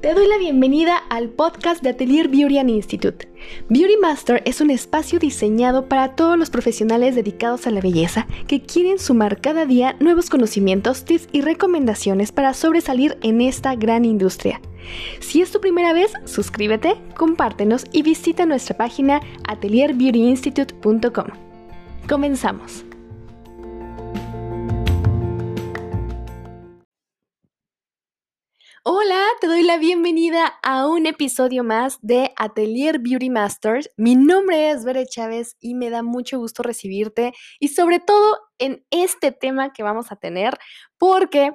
Te doy la bienvenida al podcast de Atelier Beauty Institute. Beauty Master es un espacio diseñado para todos los profesionales dedicados a la belleza que quieren sumar cada día nuevos conocimientos, tips y recomendaciones para sobresalir en esta gran industria. Si es tu primera vez, suscríbete, compártenos y visita nuestra página atelierbeautyinstitute.com. Comenzamos. Hola, te doy la bienvenida a un episodio más de Atelier Beauty Masters. Mi nombre es Bere Chávez y me da mucho gusto recibirte y sobre todo en este tema que vamos a tener porque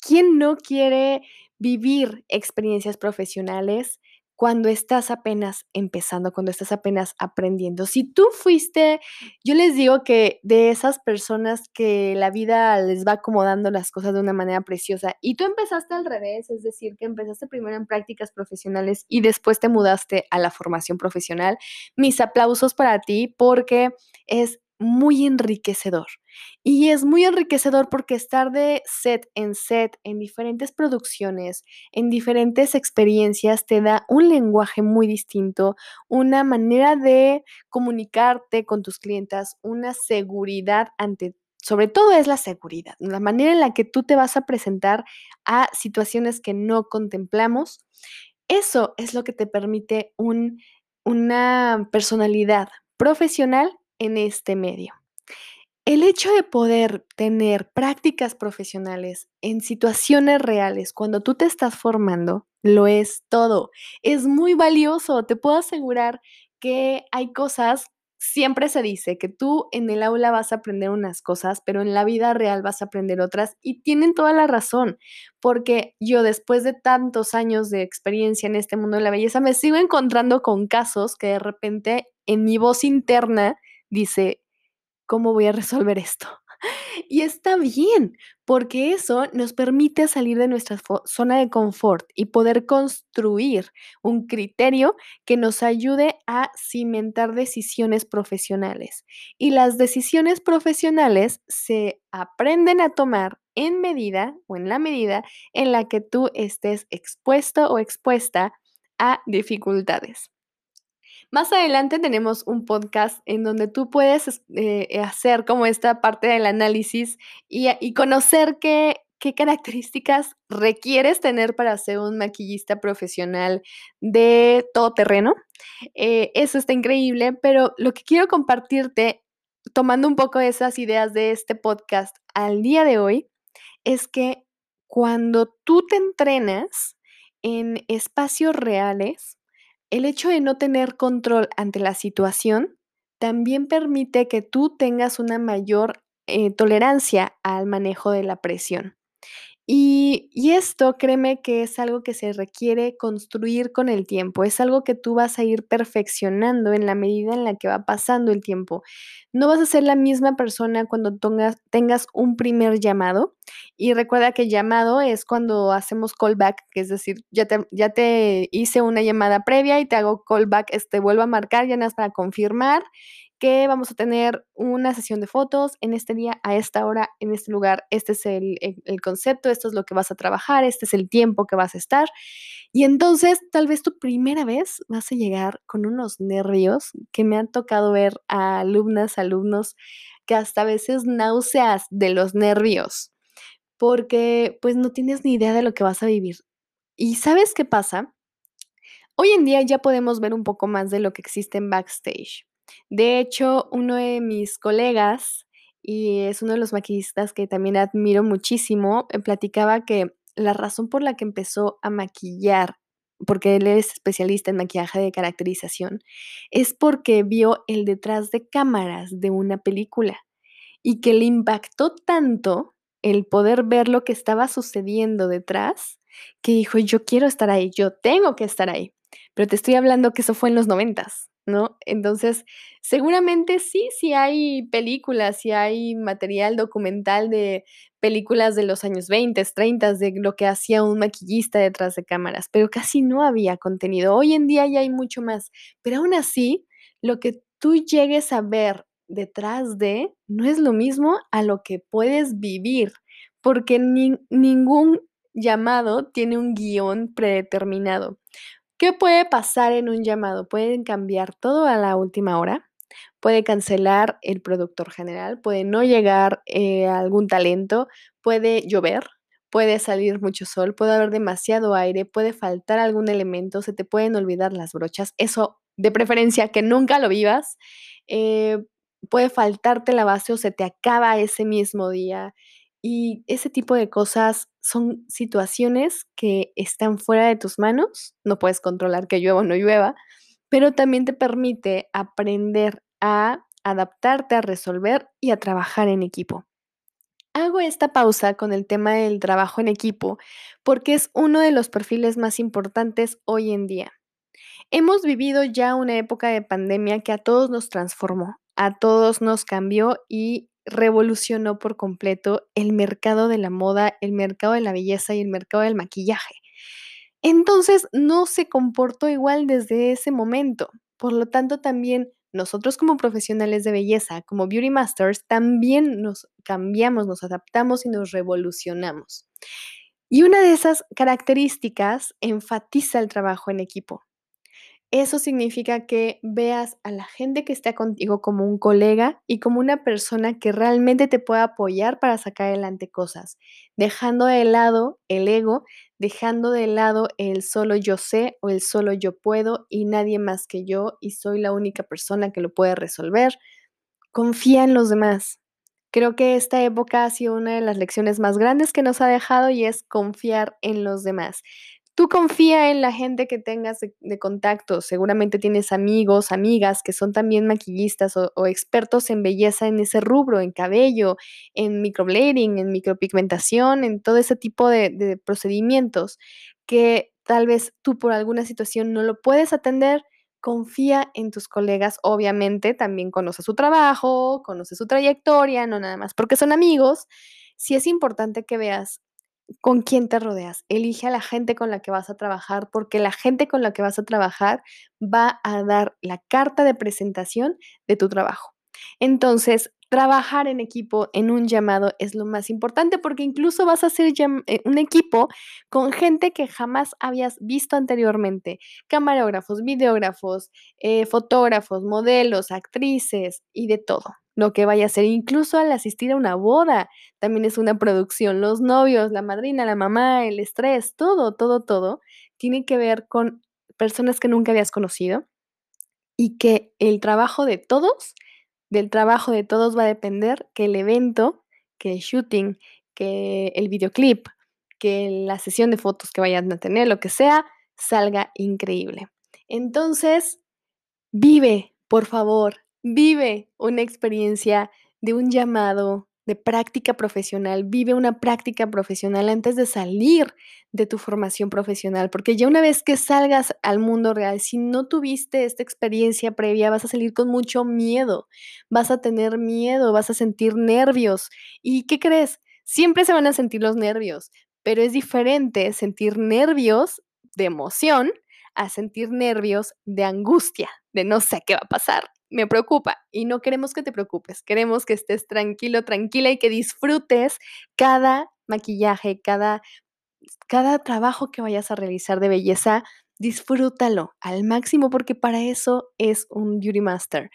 ¿quién no quiere vivir experiencias profesionales cuando estás apenas empezando, cuando estás apenas aprendiendo. Si tú fuiste, yo les digo que de esas personas que la vida les va acomodando las cosas de una manera preciosa y tú empezaste al revés, es decir, que empezaste primero en prácticas profesionales y después te mudaste a la formación profesional, mis aplausos para ti porque es muy enriquecedor. Y es muy enriquecedor porque estar de set en set, en diferentes producciones, en diferentes experiencias, te da un lenguaje muy distinto, una manera de comunicarte con tus clientas, una seguridad ante sobre todo es la seguridad, la manera en la que tú te vas a presentar a situaciones que no contemplamos. Eso es lo que te permite un, una personalidad profesional en este medio. El hecho de poder tener prácticas profesionales en situaciones reales cuando tú te estás formando, lo es todo. Es muy valioso. Te puedo asegurar que hay cosas, siempre se dice que tú en el aula vas a aprender unas cosas, pero en la vida real vas a aprender otras y tienen toda la razón, porque yo después de tantos años de experiencia en este mundo de la belleza, me sigo encontrando con casos que de repente en mi voz interna dice, ¿cómo voy a resolver esto? Y está bien, porque eso nos permite salir de nuestra zona de confort y poder construir un criterio que nos ayude a cimentar decisiones profesionales. Y las decisiones profesionales se aprenden a tomar en medida o en la medida en la que tú estés expuesto o expuesta a dificultades. Más adelante tenemos un podcast en donde tú puedes eh, hacer como esta parte del análisis y, conocer qué, qué características requieres tener para ser un maquillista profesional de todo terreno. Eh, eso está increíble, pero lo que quiero compartirte, tomando un poco esas ideas de este podcast al día de hoy, es que cuando tú te entrenas en espacios reales, el hecho de no tener control ante la situación también permite que tú tengas una mayor eh, tolerancia al manejo de la presión. Y, esto, créeme que es algo que se requiere construir con el tiempo, es algo que tú vas a ir perfeccionando en la medida en la que va pasando el tiempo. No vas a ser la misma persona cuando tengas, un primer llamado. Y recuerda que llamado es cuando hacemos callback, que es decir, ya te, ya te hice una llamada previa y te hago callback, este, vuelvo a marcar ya nada para confirmar que vamos a tener una sesión de fotos en este día, a esta hora, en este lugar. Este es el, concepto, esto es lo que vas a trabajar, este es el tiempo que vas a estar. Y entonces, tal vez tu primera vez vas a llegar con unos nervios que me han tocado ver a alumnas, alumnos, que hasta a veces náuseas de los nervios, porque pues no tienes ni idea de lo que vas a vivir. ¿Y sabes qué pasa? Hoy en día ya podemos ver un poco más de lo que existe en backstage. De hecho, uno de mis colegas, y es uno de los maquillistas que también admiro muchísimo, eh, platicaba que la razón por la que empezó a maquillar, porque él es especialista en maquillaje de caracterización, es porque vio el detrás de cámaras de una película y que le impactó tanto el poder ver lo que estaba sucediendo detrás, que dijo, yo quiero estar ahí, yo tengo que estar ahí. Pero te estoy hablando que eso fue en los noventas. ¿no? Entonces, seguramente sí, sí hay películas, sí hay material documental de películas de los años 20, 30, de lo que hacía un maquillista detrás de cámaras, pero casi no había contenido. Hoy en día ya hay mucho más, pero aún así, lo que tú llegues a ver detrás de no es lo mismo a lo que puedes vivir, porque ningún llamado tiene un guion predeterminado. ¿Qué puede pasar en un llamado? Pueden cambiar todo a la última hora, puede cancelar el productor general, puede no llegar eh, algún talento, puede llover, puede salir mucho sol, puede haber demasiado aire, puede faltar algún elemento, se te pueden olvidar las brochas, eso de preferencia que nunca lo vivas, eh, puede faltarte la base o se te acaba ese mismo día. Y ese tipo de cosas son situaciones que están fuera de tus manos, no puedes controlar que llueva o no llueva, pero también te permite aprender a adaptarte, a resolver y a trabajar en equipo. Hago esta pausa con el tema del trabajo en equipo porque es uno de los perfiles más importantes hoy en día. Hemos vivido ya una época de pandemia que a todos nos transformó, a todos nos cambió y revolucionó por completo el mercado de la moda, el mercado de la belleza y el mercado del maquillaje. Entonces no se comportó igual desde ese momento. Por lo tanto, también nosotros como profesionales de belleza, como Beauty Masters, también nos cambiamos, nos adaptamos y nos revolucionamos. Y una de esas características enfatiza el trabajo en equipo. Eso significa que veas a la gente que está contigo como un colega y como una persona que realmente te puede apoyar para sacar adelante cosas, dejando de lado el ego, dejando de lado el solo yo sé o el solo yo puedo y nadie más que yo y soy la única persona que lo puede resolver. Confía en los demás. Creo que esta época ha sido una de las lecciones más grandes que nos ha dejado y es confiar en los demás. Tú confía en la gente que tengas de, contacto. Seguramente tienes amigos, amigas que son también maquillistas o, expertos en belleza en ese rubro, en cabello, en microblading, en micropigmentación, en todo ese tipo de, de procedimientos que tal vez tú por alguna situación no lo puedes atender. Confía en tus colegas, obviamente también conoce su trabajo, conoce su trayectoria, no nada más porque son amigos. Sí es importante que veas con quién te rodeas. Elige a la gente con la que vas a trabajar, porque la gente con la que vas a trabajar va a dar la carta de presentación de tu trabajo. Entonces, trabajar en equipo en un llamado es lo más importante porque incluso vas a hacer eh, un equipo con gente que jamás habías visto anteriormente, camarógrafos, videógrafos, eh, fotógrafos, modelos, actrices y de todo lo que vaya a ser, incluso al asistir a una boda, también es una producción, los novios, la madrina, la mamá, el estrés, todo, todo, todo, tiene que ver con personas que nunca habías conocido y que el trabajo de todos, del trabajo de todos va a depender que el evento, que el shooting, que el videoclip, que la sesión de fotos que vayan a tener, lo que sea, salga increíble. Entonces, vive, por favor, Vive una experiencia de un llamado de práctica profesional, vive una práctica profesional antes de salir de tu formación profesional, porque ya una vez que salgas al mundo real, si no tuviste esta experiencia previa, vas a salir con mucho miedo, vas a tener miedo, vas a sentir nervios. ¿Y qué crees? Siempre se van a sentir los nervios, pero es diferente sentir nervios de emoción a sentir nervios de angustia, de no sé qué va a pasar me preocupa y no queremos que te preocupes, queremos que estés tranquilo, tranquila y que disfrutes cada maquillaje, cada, cada trabajo que vayas a realizar de belleza, disfrútalo al máximo porque para eso es un Beauty Master,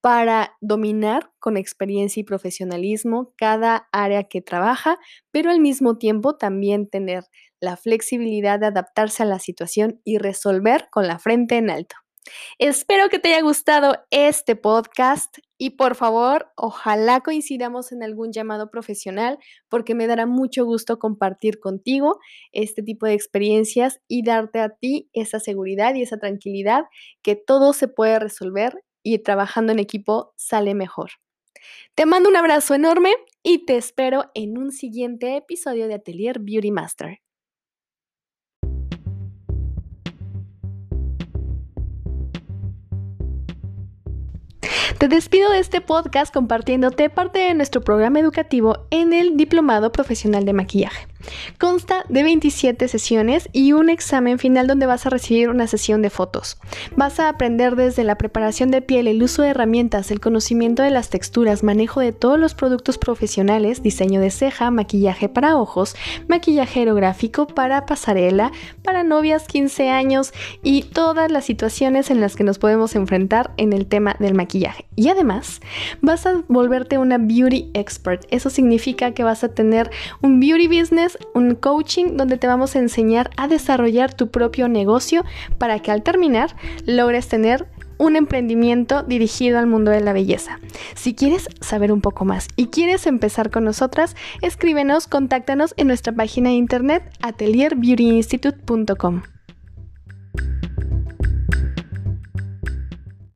para dominar con experiencia y profesionalismo cada área que trabaja, pero al mismo tiempo también tener la flexibilidad de adaptarse a la situación y resolver con la frente en alto. Espero que te haya gustado este podcast y por favor, ojalá coincidamos en algún llamado profesional porque me dará mucho gusto compartir contigo este tipo de experiencias y darte a ti esa seguridad y esa tranquilidad que todo se puede resolver y trabajando en equipo sale mejor. Te mando un abrazo enorme y te espero en un siguiente episodio de Atelier Beauty Master. Te despido de este podcast compartiéndote parte de nuestro programa educativo en el Diplomado Profesional de Maquillaje. Consta de 27 sesiones y un examen final donde vas a recibir una sesión de fotos. Vas a aprender desde la preparación de piel, el uso de herramientas, el conocimiento de las texturas, manejo de todos los productos profesionales, diseño de ceja, maquillaje para ojos, maquillaje aerográfico para pasarela, para novias 15 años y todas las situaciones en las que nos podemos enfrentar en el tema del maquillaje. Y además, vas a volverte una beauty expert. Eso significa que vas a tener un beauty business, un coaching donde te vamos a enseñar a desarrollar tu propio negocio para que al terminar logres tener un emprendimiento dirigido al mundo de la belleza. Si quieres saber un poco más y quieres empezar con nosotras, escríbenos, contáctanos en nuestra página de internet atelierbeautyinstitute.com.